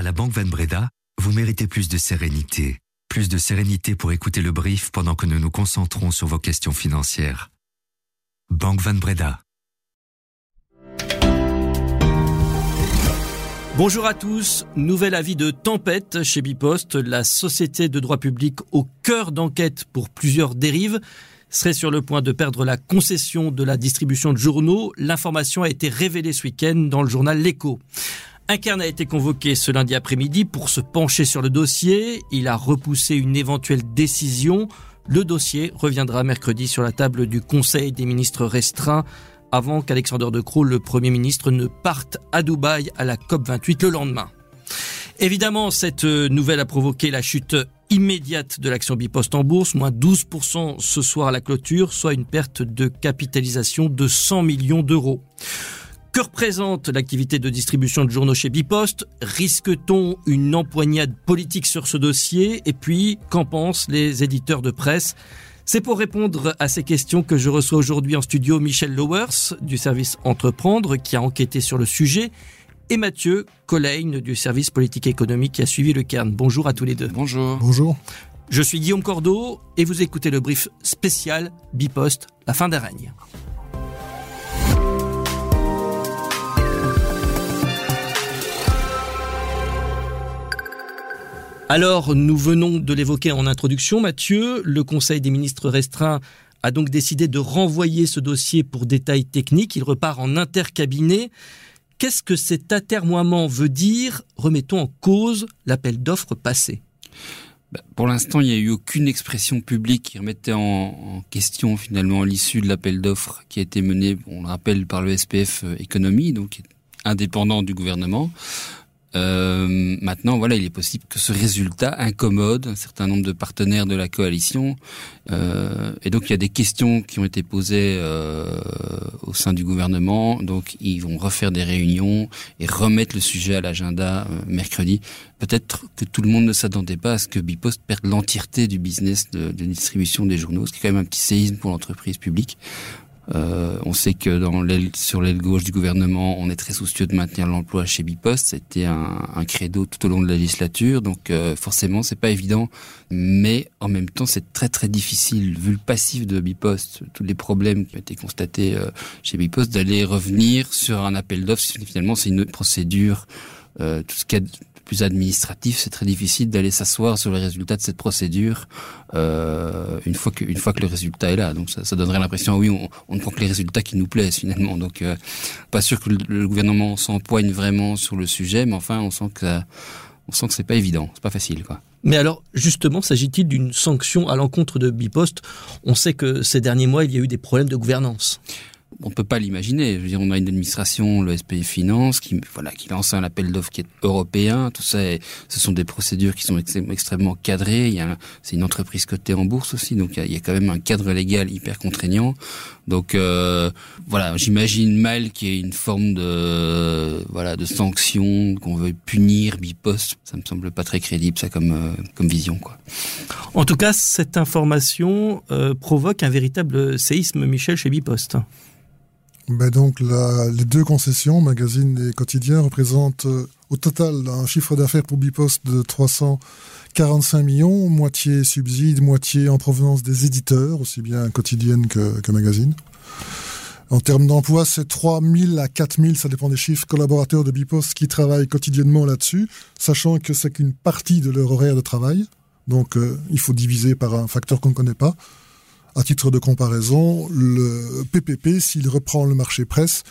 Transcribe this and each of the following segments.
À la Banque Van Breda, vous méritez plus de sérénité. Plus de sérénité pour écouter le brief pendant que nous nous concentrons sur vos questions financières. Banque Van Breda. Bonjour à tous. Nouvel avis de tempête chez Bipost, la société de droit public au cœur d'enquête pour plusieurs dérives serait sur le point de perdre la concession de la distribution de journaux. L'information a été révélée ce week-end dans le journal L'Echo. Un Kern a été convoqué ce lundi après-midi pour se pencher sur le dossier. Il a repoussé une éventuelle décision. Le dossier reviendra mercredi sur la table du Conseil des ministres restreints avant qu'Alexander De Croo, le Premier ministre, ne parte à Dubaï à la COP28 le lendemain. Évidemment, cette nouvelle a provoqué la chute immédiate de l'action Bipost en bourse, moins 12% ce soir à la clôture, soit une perte de capitalisation de 100 millions d'euros. Que représente l'activité de distribution de journaux chez Bipost? Risque-t-on une empoignade politique sur ce dossier? Et puis, qu'en pensent les éditeurs de presse? C'est pour répondre à ces questions que je reçois aujourd'hui en studio Michel Lowers du service Entreprendre qui a enquêté sur le sujet et Mathieu Colleigne du service politique et économique qui a suivi le Cairn. Bonjour à tous les deux. Bonjour. Bonjour. Je suis Guillaume Cordeau et vous écoutez le brief spécial Bipost, la fin d'un règne. Alors, nous venons de l'évoquer en introduction, Mathieu. Le Conseil des ministres restreints a donc décidé de renvoyer ce dossier pour détails techniques. Il repart en intercabinet. Qu'est-ce que cet atermoiement veut dire? Remettons en cause l'appel d'offres passé. Bah, pour l'instant, il n'y a eu aucune expression publique qui remettait en, question finalement l'issue de l'appel d'offres qui a été mené, on le rappelle, par le SPF euh, Économie, donc indépendant du gouvernement. Euh, maintenant, voilà, il est possible que ce résultat incommode un certain nombre de partenaires de la coalition, euh, et donc il y a des questions qui ont été posées euh, au sein du gouvernement. Donc, ils vont refaire des réunions et remettre le sujet à l'agenda euh, mercredi. Peut-être que tout le monde ne s'attendait pas à ce que Bipost perde l'entièreté du business de, de distribution des journaux, ce qui est quand même un petit séisme pour l'entreprise publique. Euh, on sait que dans sur l'aile gauche du gouvernement, on est très soucieux de maintenir l'emploi chez Bipost. C'était un, un, credo tout au long de la législature, donc euh, forcément c'est pas évident, mais en même temps c'est très très difficile vu le passif de Bipost, tous les problèmes qui ont été constatés euh, chez Bipost, d'aller revenir sur un appel d'offres. Finalement, c'est une procédure. Euh, tout ce qui est plus administratif, c'est très difficile d'aller s'asseoir sur les résultats de cette procédure euh, une fois que une fois que le résultat est là. Donc ça, ça donnerait l'impression, oui, on, ne prend que les résultats qui nous plaisent finalement. Donc euh, pas sûr que le, le gouvernement s'empoigne vraiment sur le sujet, mais enfin on sent que on sent que c'est pas évident, c'est pas facile quoi. Mais alors, justement, s'agit-il d'une sanction à l'encontre de Bipost? On sait que ces derniers mois, il y a eu des problèmes de gouvernance on peut pas l'imaginer. Je veux dire, on a une administration, le SPI Finance, qui voilà, qui lance un appel d'offres qui est européen. Tout ça, ce sont des procédures qui sont extrêmement cadrées. Il y a, c'est une entreprise cotée en bourse aussi, donc il y, a, quand même un cadre légal hyper contraignant. Donc euh, voilà, j'imagine mal qu'il y ait une forme de voilà de sanction qu'on veut punir Bipost. Ça me semble pas très crédible ça comme euh, comme vision quoi. En tout cas, cette information euh, provoque un véritable séisme, Michel, chez Bipost. Ben donc les deux concessions, magazine et quotidien, représentent euh, au total un chiffre d'affaires pour Bipost de 345 millions, moitié subside, moitié en provenance des éditeurs, aussi bien quotidienne que, que magazine. En termes d'emploi, c'est 3 000 à 4 000, ça dépend des chiffres, collaborateurs de Bipost qui travaillent quotidiennement là-dessus, sachant que c'est qu'une partie de leur horaire de travail. Donc euh, il faut diviser par un facteur qu'on ne connaît pas. À titre de comparaison, le PPP, s'il reprend le marché presse,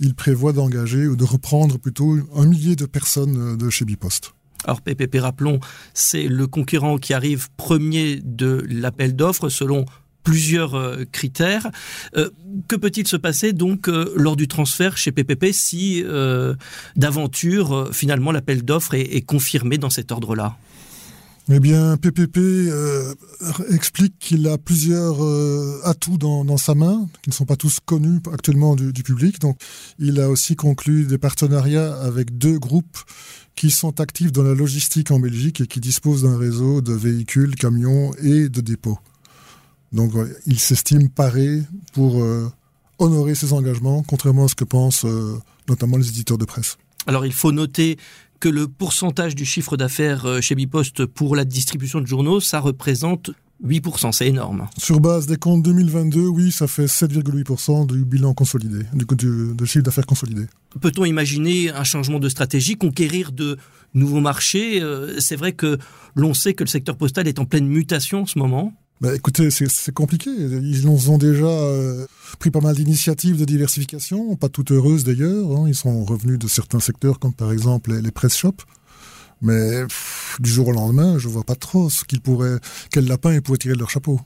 il prévoit d'engager ou de reprendre plutôt un millier de personnes de chez Bipost. Alors PPP, rappelons, c'est le concurrent qui arrive premier de l'appel d'offres selon plusieurs euh, critères. Euh, que peut-il se passer donc euh, lors du transfert chez PPP si euh, d'aventure euh, finalement l'appel d'offres est confirmé dans cet ordre-là? Eh bien, PPP euh, explique qu'il a plusieurs euh, atouts dans, sa main, qui ne sont pas tous connus actuellement du, public. Donc, il a aussi conclu des partenariats avec deux groupes qui sont actifs dans la logistique en Belgique et qui disposent d'un réseau de véhicules, camions et de dépôts. Donc, il s'estime paré pour euh, honorer ses engagements, contrairement à ce que pensent notamment les éditeurs de presse. Alors il faut noter que le pourcentage du chiffre d'affaires euh, chez Bipost pour la distribution de journaux, ça représente 8%, c'est énorme. Sur base des comptes 2022, oui, ça fait 7,8% du bilan consolidé, du, du, du chiffre d'affaires consolidé. Peut-on imaginer un changement de stratégie, conquérir de nouveaux marchés? Euh, C'est vrai que l'on sait que le secteur postal est en pleine mutation en ce moment. Bah, écoutez, c'est compliqué. Ils ont déjà euh, pris pas mal d'initiatives de diversification, pas toutes heureuses d'ailleurs. Hein. Ils sont revenus de certains secteurs, comme par exemple les, press shops. Mais du jour au lendemain, je vois pas trop ce qu'ils pourraient, quel lapin ils pourraient tirer de leur chapeau.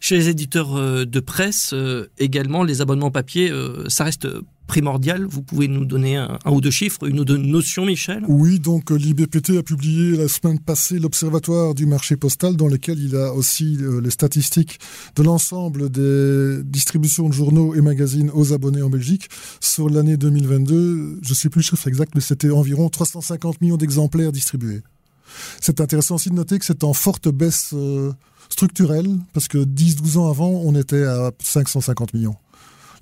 Chez les éditeurs euh, de presse, euh, également, les abonnements papier, ça reste primordial. Vous pouvez nous donner un, ou deux chiffres, une ou deux notions, Michel? Oui, donc l'IBPT a publié la semaine passée l'Observatoire du marché postal, dans lequel il a aussi les statistiques de l'ensemble des distributions de journaux et magazines aux abonnés en Belgique. Sur l'année 2022, je ne sais plus le chiffre exact, mais c'était environ 350 millions d'exemplaires distribués. C'est intéressant aussi de noter que c'est en forte baisse euh, structurelle, parce que 10-12 ans avant, on était à 550 millions.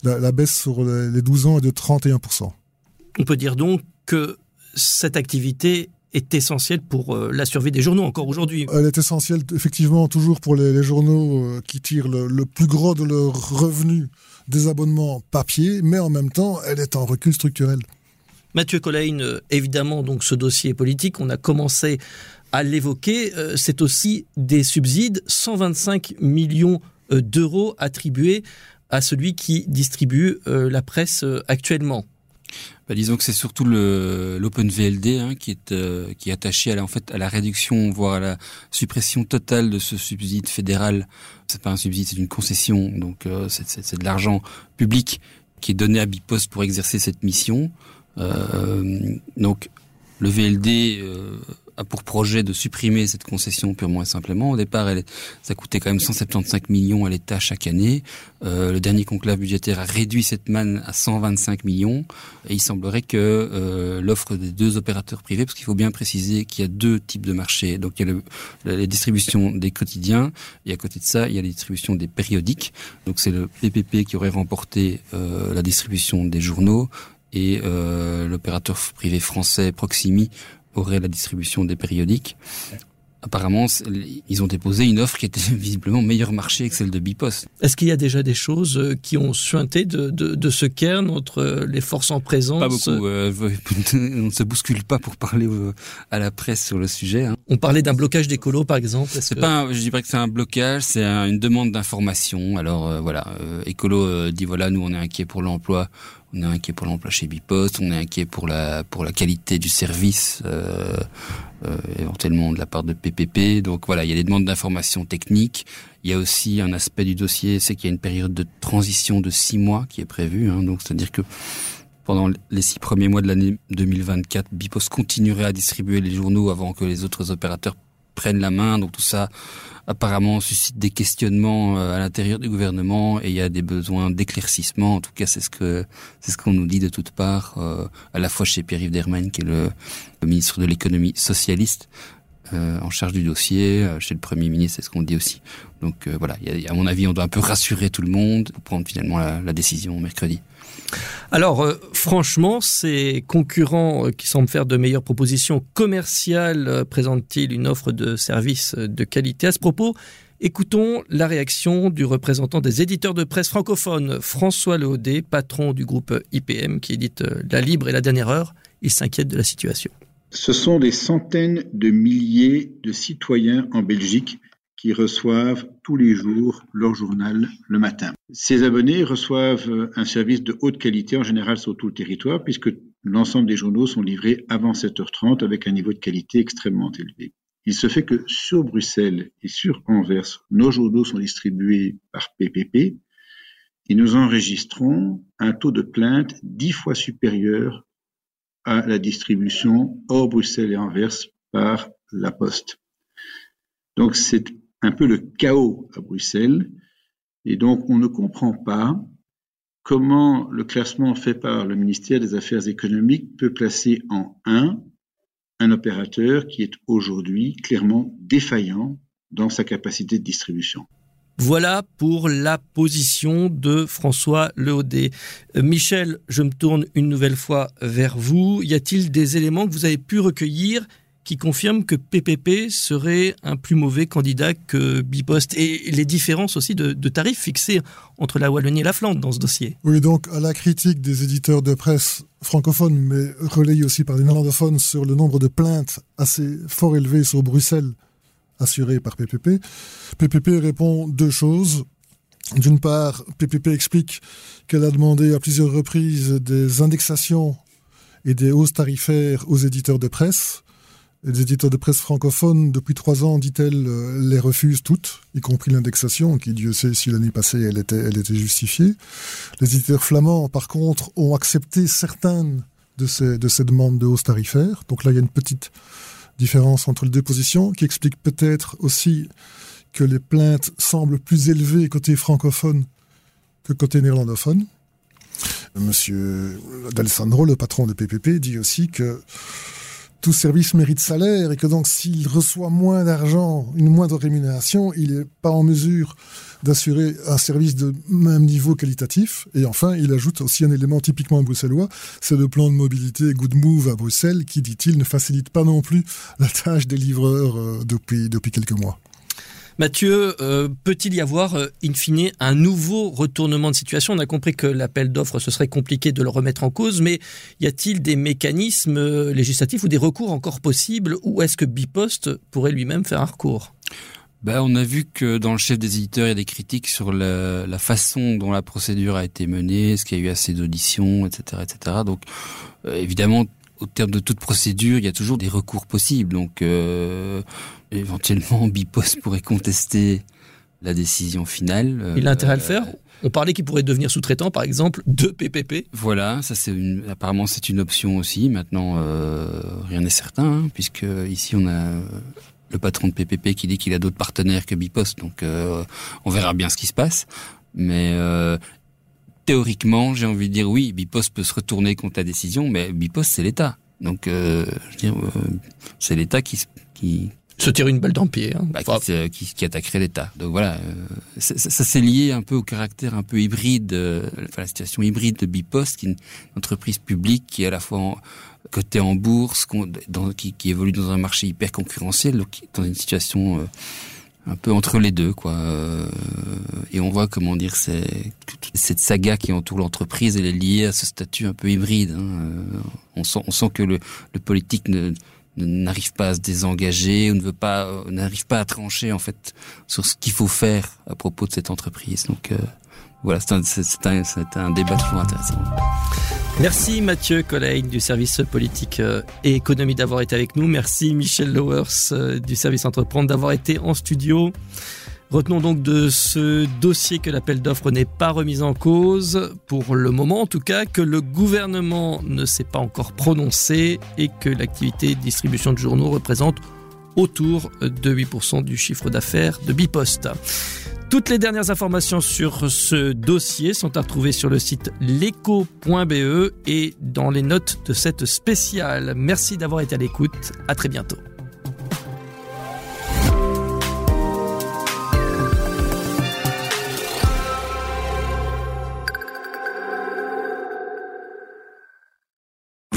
La, la, baisse sur les 12 ans est de 31%. On peut dire donc que cette activité est essentielle pour euh, la survie des journaux encore aujourd'hui. Elle est essentielle effectivement toujours pour les, les journaux euh, qui tirent le, le, plus gros de leurs revenus des abonnements papier, mais en même temps, elle est en recul structurel. Mathieu Colline, euh, évidemment, donc ce dossier politique, on a commencé à l'évoquer, c'est aussi des subsides, 125 millions d'euros attribués à celui qui distribue la presse actuellement. Bah, disons que c'est surtout l'Open VLD hein, qui est euh, attaché à la, réduction voire à la suppression totale de ce subside fédéral. C'est pas un subside, c'est une concession, donc euh, c'est de l'argent public qui est donné à Bipost pour exercer cette mission. Euh, donc le VLD euh, a pour projet de supprimer cette concession purement et simplement. Au départ, elle, ça coûtait quand même 175 millions à l'État chaque année. Euh, le dernier conclave budgétaire a réduit cette manne à 125 millions. Et il semblerait que euh, l'offre des deux opérateurs privés, parce qu'il faut bien préciser qu'il y a deux types de marchés. Donc il y a le, la distribution des quotidiens et à côté de ça, il y a la distribution des périodiques. Donc c'est le PPP qui aurait remporté euh, la distribution des journaux et euh, l'opérateur privé français Proximi aurait la distribution des périodiques. Apparemment, ils ont déposé une offre qui était visiblement meilleur marché que celle de Bipost. Est-ce qu'il y a déjà des choses euh, qui ont suinté de, de, de ce cairn entre les forces en présence Pas beaucoup. Euh, on ne se bouscule pas pour parler euh, à la presse sur le sujet. Hein. On parlait d'un blocage d'écolo, par exemple. C'est que... pas, un, je dirais que c'est un blocage, c'est un, une demande d'information. Alors euh, voilà, euh, écolo euh, dit voilà, nous on est inquiet pour l'emploi on est inquiet pour l'emploi chez Bipost, on est inquiet pour la pour la qualité du service, euh, euh, éventuellement de la part de PPP. Donc voilà, il y a des demandes d'informations techniques. Il y a aussi un aspect du dossier, c'est qu'il y a une période de transition de six mois qui est prévue. Hein, donc c'est-à-dire que pendant les six premiers mois de l'année 2024, Bipost continuerait à distribuer les journaux avant que les autres opérateurs prennent la main. Donc tout ça apparemment suscite des questionnements euh, à l'intérieur du gouvernement et il y a des besoins d'éclaircissement. En tout cas, c'est ce que c'est ce qu'on nous dit de toutes parts, euh, à la fois chez Pierre-Yves Dermain, qui est le, ministre de l'économie socialiste, euh, en charge du dossier, chez le Premier ministre, c'est ce qu'on dit aussi. Donc voilà, à mon avis, on doit un peu rassurer tout le monde pour prendre finalement la, la décision mercredi. Alors, euh, franchement, ces concurrents euh, qui semblent faire de meilleures propositions commerciales euh, présentent-ils une offre de services de qualité? À ce propos, écoutons la réaction du représentant des éditeurs de presse francophones, François Leaudet, patron du groupe IPM qui édite La Libre et la Dernière Heure. Il s'inquiète de la situation. Ce sont des centaines de milliers de citoyens en Belgique qui reçoivent tous les jours leur journal le matin. Ces abonnés reçoivent un service de haute qualité en général sur tout le territoire puisque l'ensemble des journaux sont livrés avant 7h30 avec un niveau de qualité extrêmement élevé. Il se fait que sur Bruxelles et sur Anvers, nos journaux sont distribués par PPP et nous enregistrons un taux de plainte dix fois supérieur à la distribution hors Bruxelles et Anvers par la Poste. Donc c'est un peu le chaos à Bruxelles et donc on ne comprend pas comment le classement fait par le ministère des Affaires économiques peut placer en 1 un opérateur qui est aujourd'hui clairement défaillant dans sa capacité de distribution. Voilà pour la position de François Leaudet. Euh, Michel, je me tourne une nouvelle fois vers vous. Y a-t-il des éléments que vous avez pu recueillir qui confirment que PPP serait un plus mauvais candidat que Bipost et les différences aussi de, tarifs fixés entre la Wallonie et la Flandre dans ce dossier. Oui, donc à la critique des éditeurs de presse francophones, mais relayés aussi par les néerlandophones sur le nombre de plaintes assez fort élevées sur Bruxelles assuré par PPP. PPP répond deux choses. D'une part, PPP explique qu'elle a demandé à plusieurs reprises des indexations et des hausses tarifaires aux éditeurs de presse. Les éditeurs de presse francophones, depuis trois ans, dit-elle, les refusent toutes, y compris l'indexation, qui, Dieu sait si l'année passée, elle était, elle était justifiée. Les éditeurs flamands, par contre, ont accepté certaines de ces, de ces demandes de hausse tarifaire. Donc là, il y a une petite différence entre les deux positions, qui explique peut-être aussi que les plaintes semblent plus élevées côté francophone que côté néerlandophone. Monsieur D'Alessandro, le patron de PPP, dit aussi que tout service mérite salaire et que donc s'il reçoit moins d'argent, une moindre rémunération, il n'est pas en mesure d'assurer un service de même niveau qualitatif. Et enfin, il ajoute aussi un élément typiquement bruxellois, c'est le plan de mobilité Good Move à Bruxelles qui, dit-il, ne facilite pas non plus la tâche des livreurs euh, depuis, depuis quelques mois. Mathieu, euh, peut-il y avoir, euh, in fine, un nouveau retournement de situation? On a compris que l'appel d'offres, ce serait compliqué de le remettre en cause, mais y a-t-il des mécanismes euh, législatifs ou des recours encore possibles? Ou est-ce que Bipost pourrait lui-même faire un recours? Ben, on a vu que dans le chef des éditeurs, il y a des critiques sur la, façon dont la procédure a été menée, est-ce qu'il y a eu assez d'auditions, etc., etc. Donc, évidemment, au terme de toute procédure, il y a toujours des recours possibles. Donc, euh, éventuellement, Bipos pourrait contester la décision finale. Il a intérêt à le faire on parlait qu'il pourrait devenir sous-traitant, par exemple, de PPP. Voilà, ça c'est apparemment c'est une option aussi. Maintenant, euh, rien n'est certain, hein, puisque ici on a le patron de PPP qui dit qu'il a d'autres partenaires que Bipos, donc euh, on verra bien ce qui se passe. Mais euh, théoriquement, j'ai envie de dire oui, Bipos peut se retourner contre la décision, mais Bipos c'est l'État. Donc, euh, je veux dire, euh, c'est l'État qui, qui se tire une balle dans le pied. Hein. Bah, qui, qui, attaquerait l'État. Donc voilà, euh, ça, ça c'est lié un peu au caractère un peu hybride, euh, enfin la situation hybride de Bipost, qui est une entreprise publique qui est à la fois en, cotée en bourse, dans, qui, qui, évolue dans un marché hyper concurrentiel, donc dans une situation euh, un peu entre les deux, quoi. Euh, et on voit comment dire, c'est cette saga qui entoure l'entreprise, elle est liée à ce statut un peu hybride. Hein. Euh, on sent, on sent que le, le politique ne n'arrive pas à se désengager ou ne veut pas euh, n'arrive pas à trancher en fait sur ce qu'il faut faire à propos de cette entreprise. Donc euh, voilà, c'est un, débat toujours intéressant. Merci Mathieu Collègue du service politique euh, et économie d'avoir été avec nous. Merci Michel Lowers euh, du service entreprendre d'avoir été en studio. Retenons donc de ce dossier que l'appel d'offres n'est pas remis en cause, pour le moment en tout cas, que le gouvernement ne s'est pas encore prononcé et que l'activité de distribution de journaux représente autour de 8% du chiffre d'affaires de Bipost. Toutes les dernières informations sur ce dossier sont à retrouver sur le site leco.be et dans les notes de cette spéciale. Merci d'avoir été à l'écoute. À très bientôt.